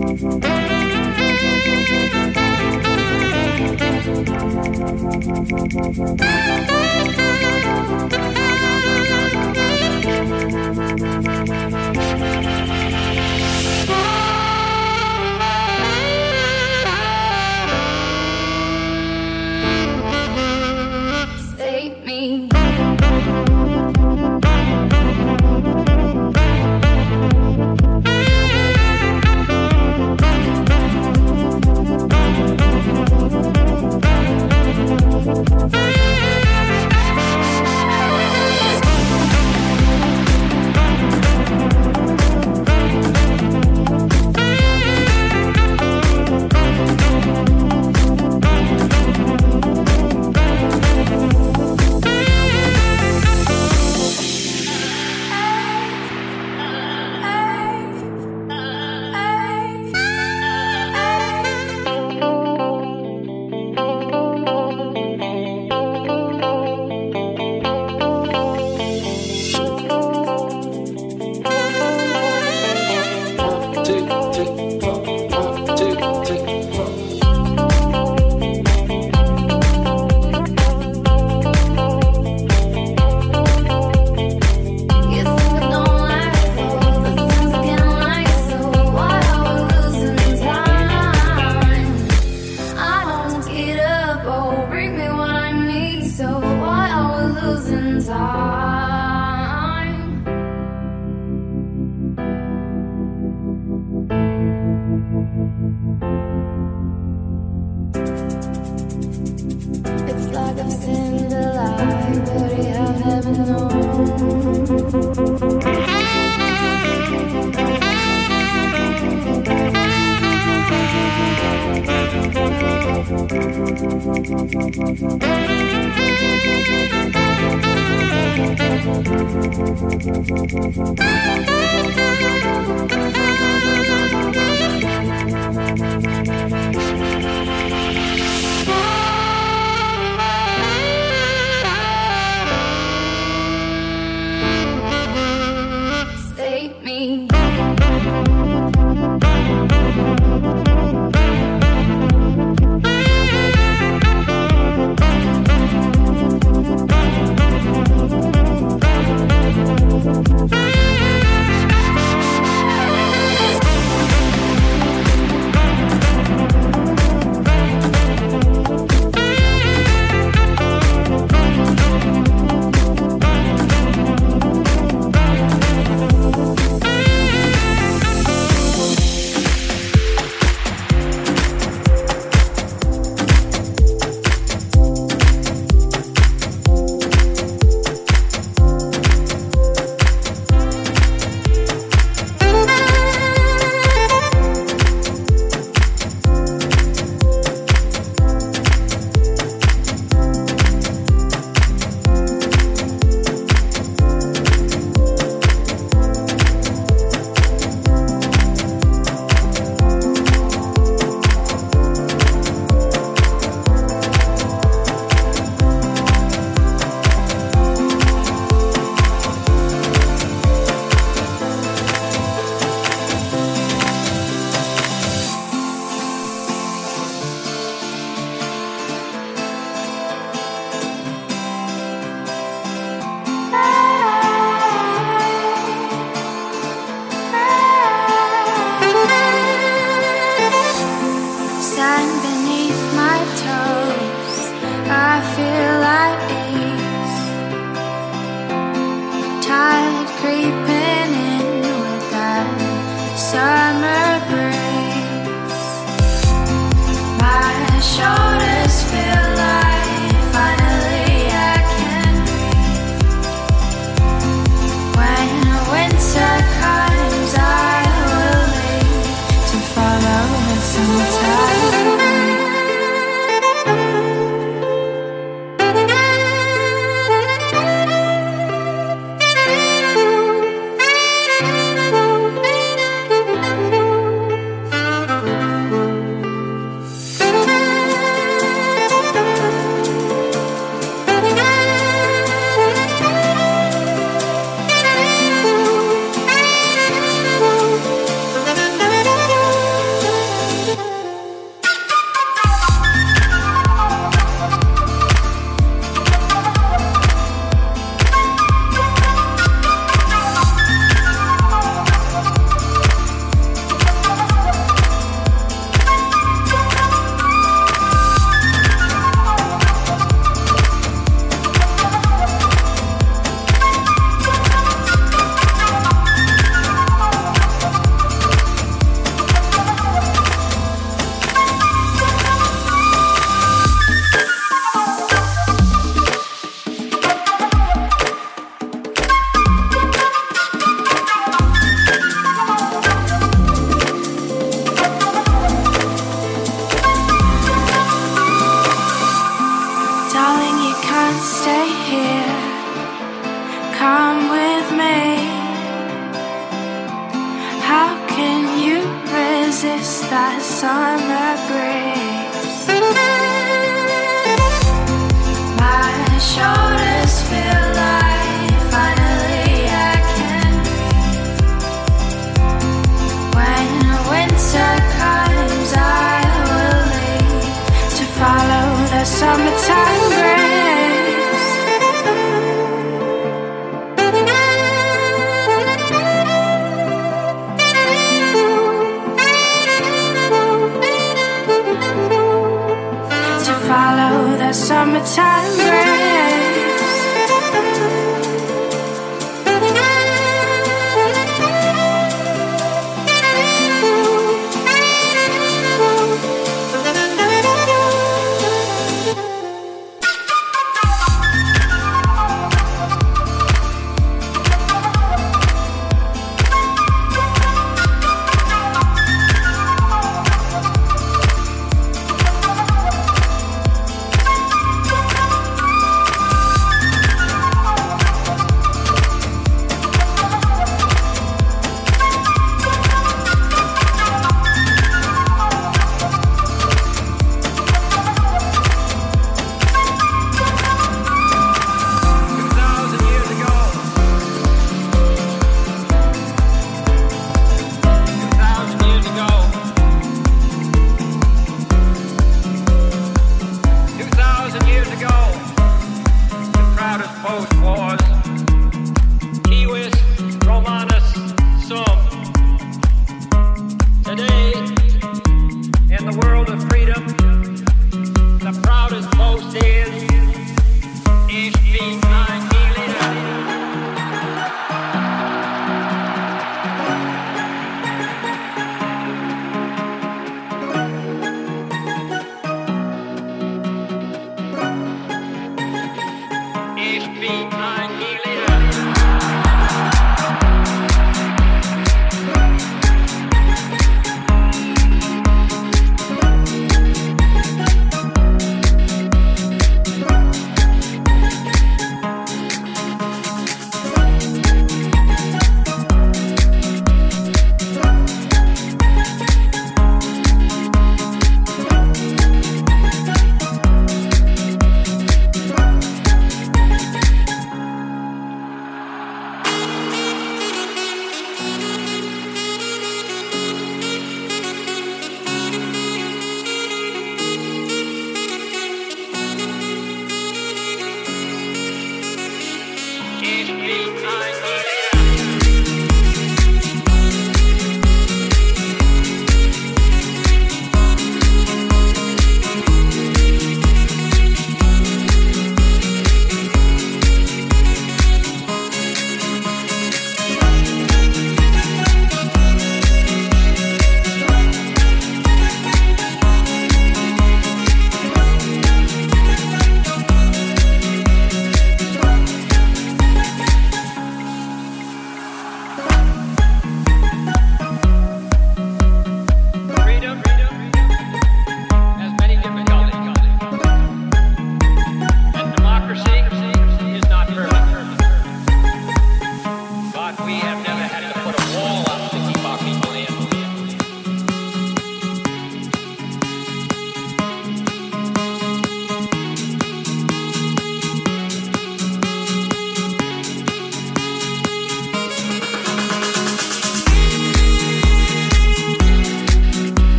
Save me. Thank you.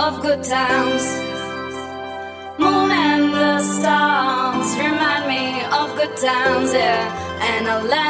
of good times. Moon and the stars remind me of good times, yeah. And I laugh.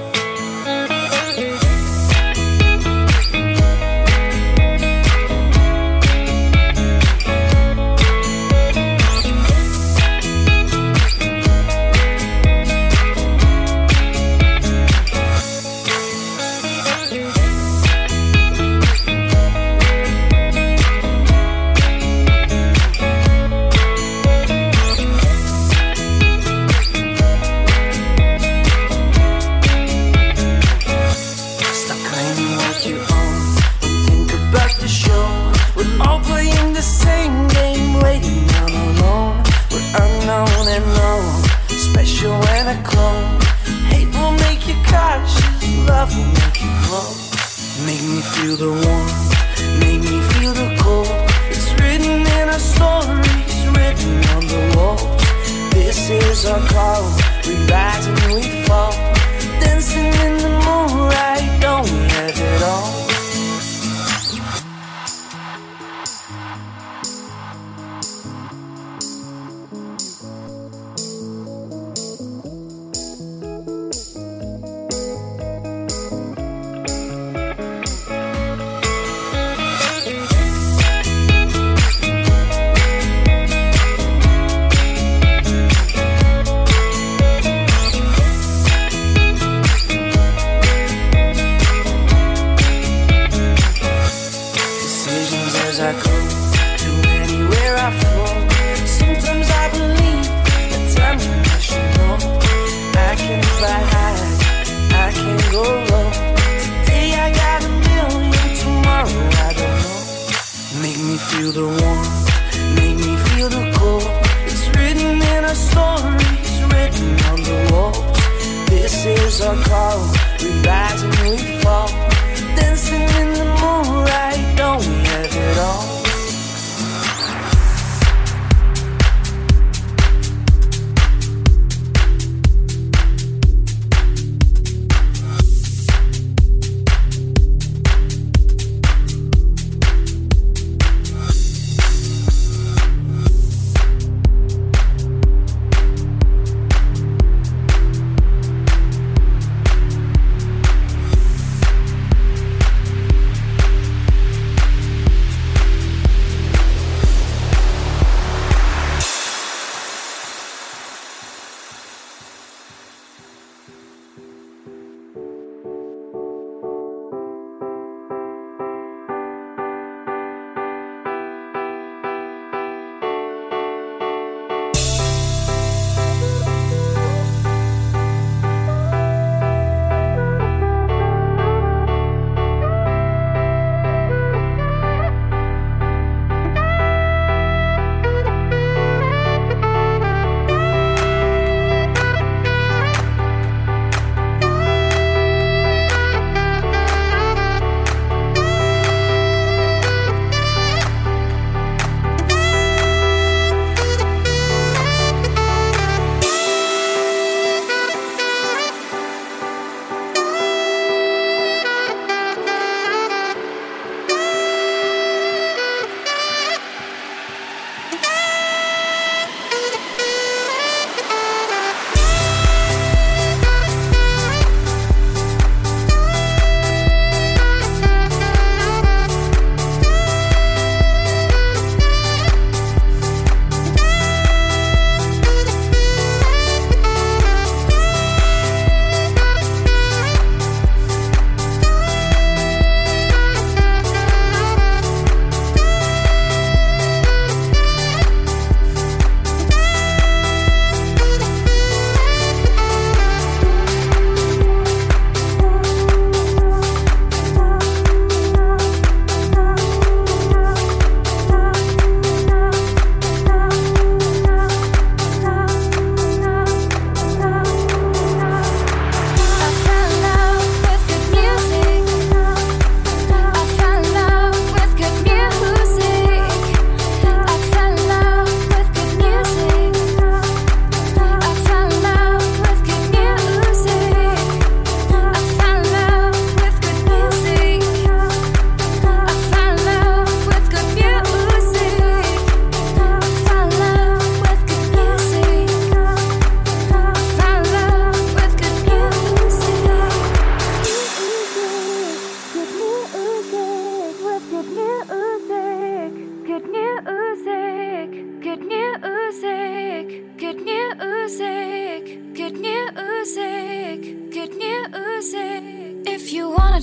Love will make you grow. Make me feel the warmth, make me feel the cold. It's written in our stories, written on the walls. This is our call, we rise and we fall.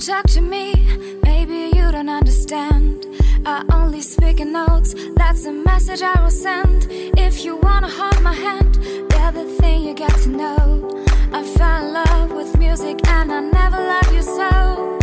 Talk to me, maybe you don't understand. I only speak in notes, that's the message I will send. If you wanna hold my hand, they're the thing you get to know. I fell in love with music and I never loved you so.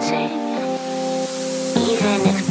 dancing, even if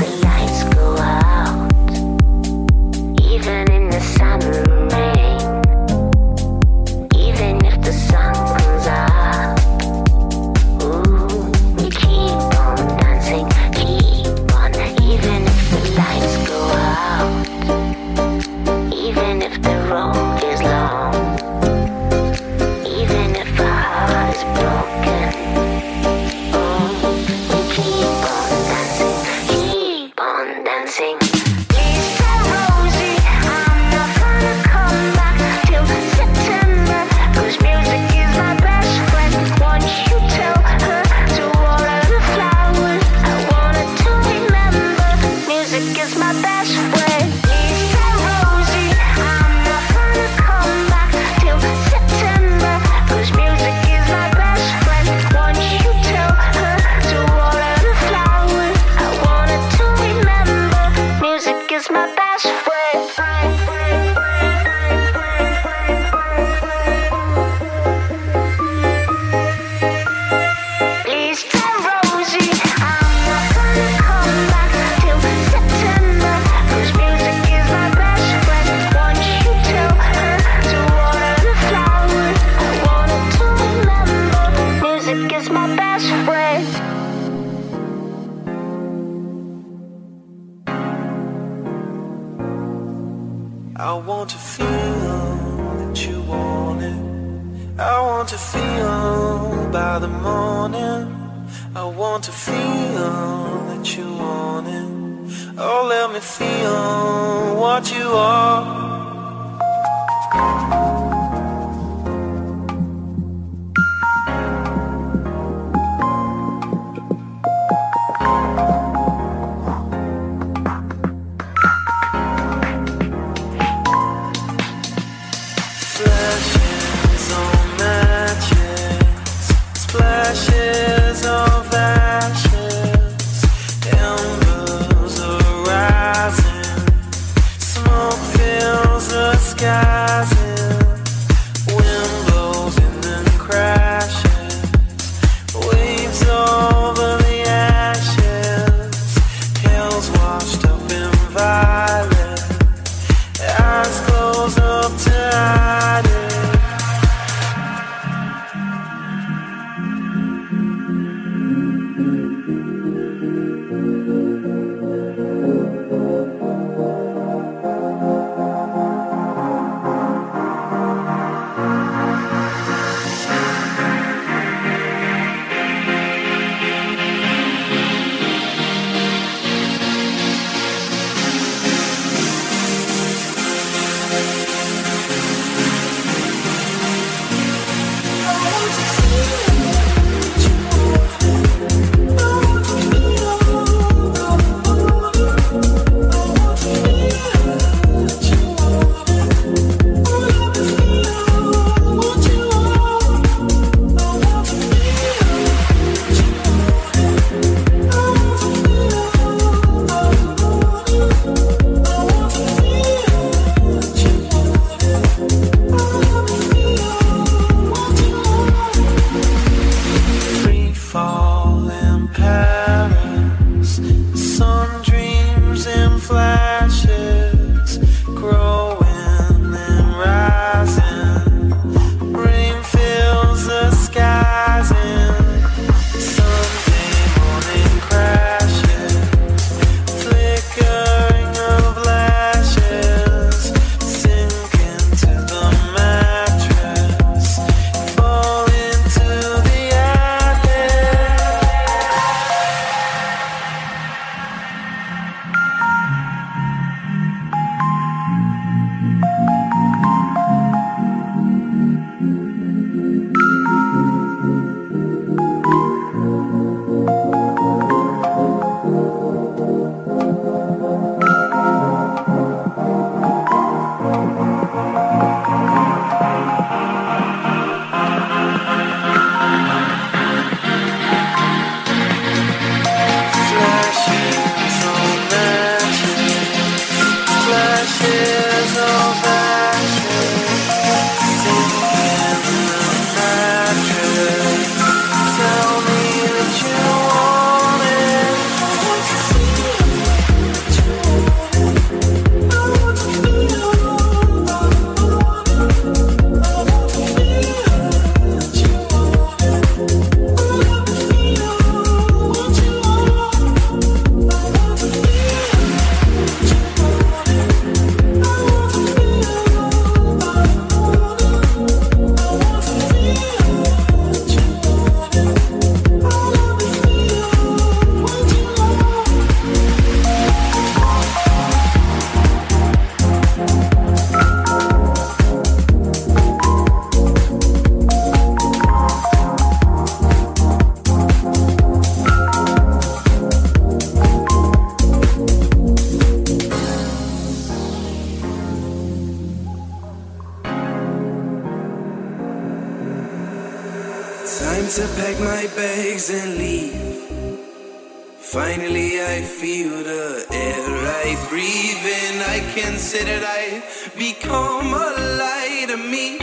that I've become a light of me.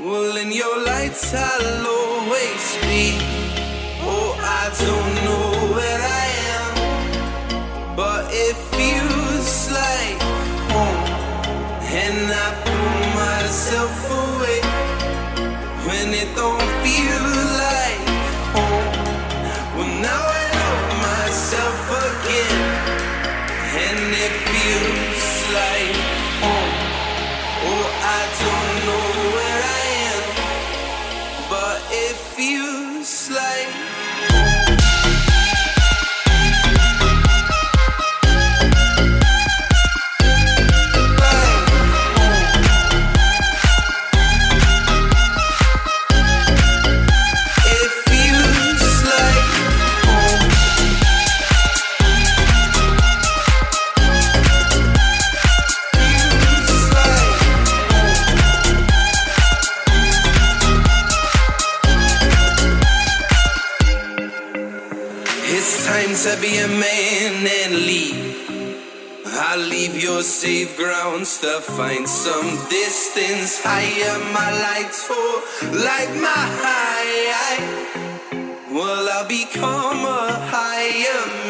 Well, in your lights I'll always be. Oh, I don't know where I am, but it feels like home. And I pull myself away when it don't. Safe grounds to find some distance higher. My lights for like my high. Well, I'll become a higher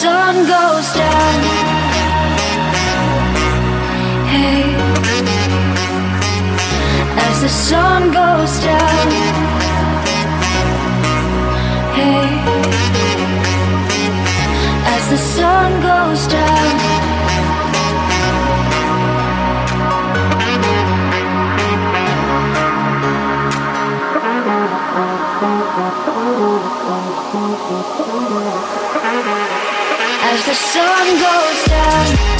sun goes down. Hey, as the sun goes down. Hey, as the sun goes down. As the sun goes down.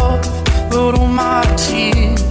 but all my tears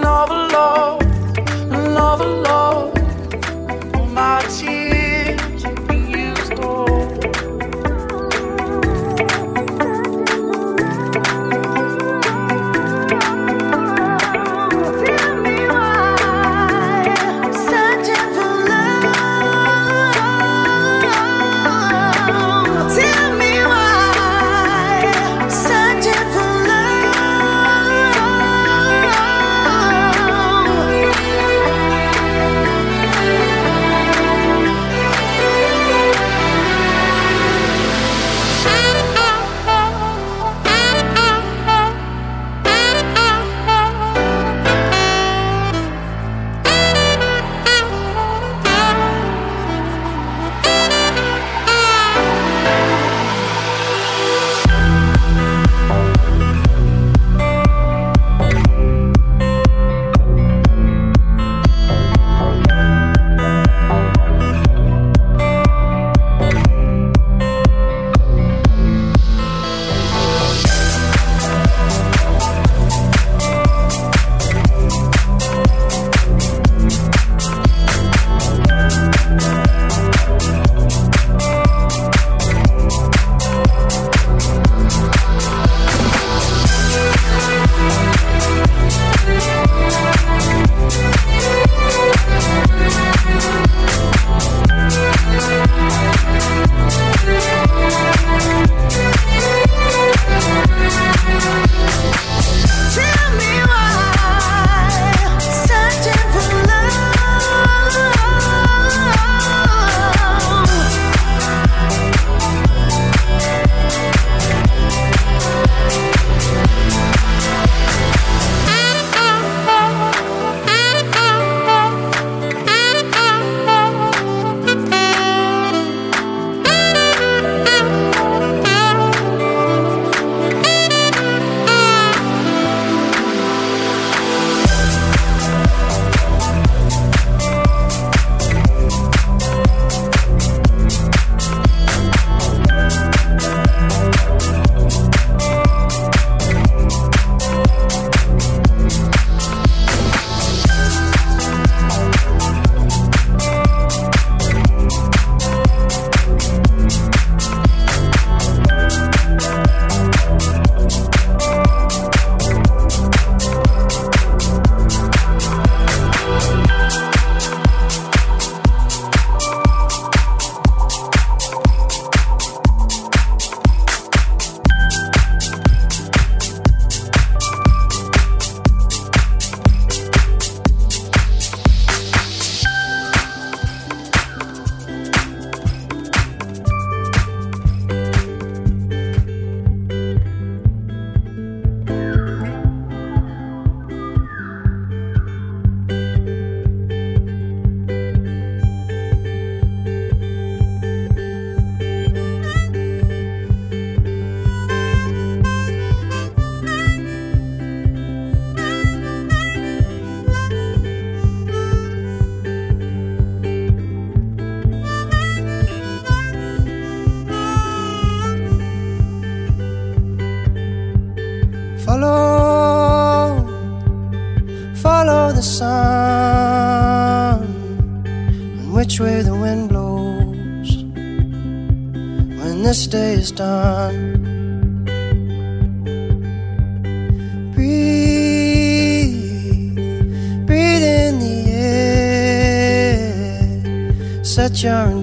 another love, another love. My tears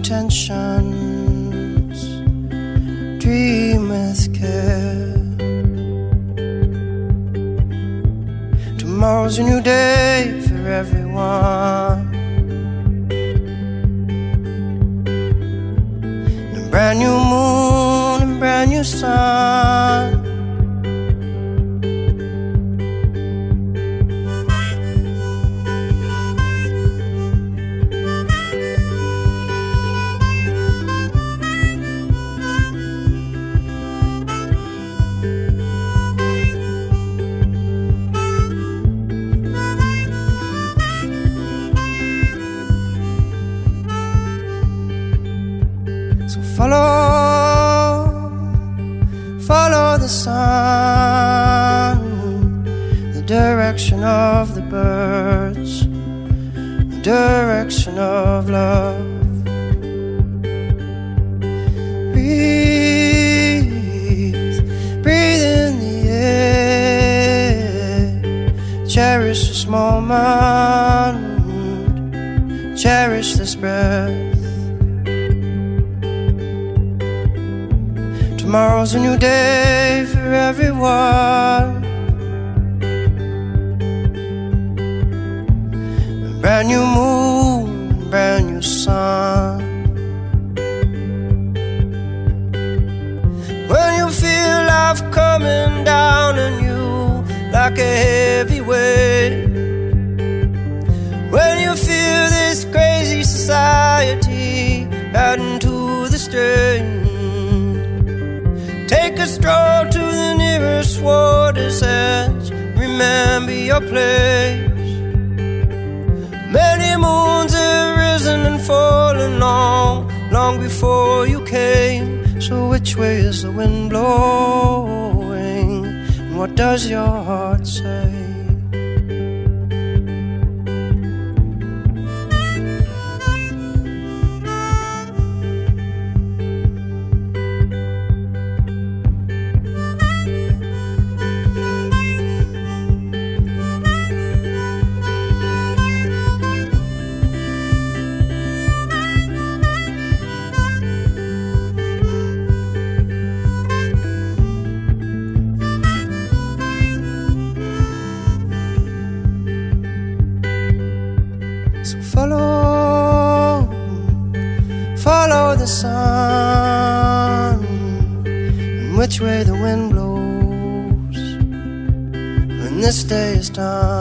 set this moment, cherish this breath. Tomorrow's a new day for everyone. Brand new moon, brand new sun. When you feel life coming down on you like a heavy your place. Many moons have risen and fallen long, long before you came. So which way is the wind blowing? And what does your heart say? Which way the wind blows when this day is done.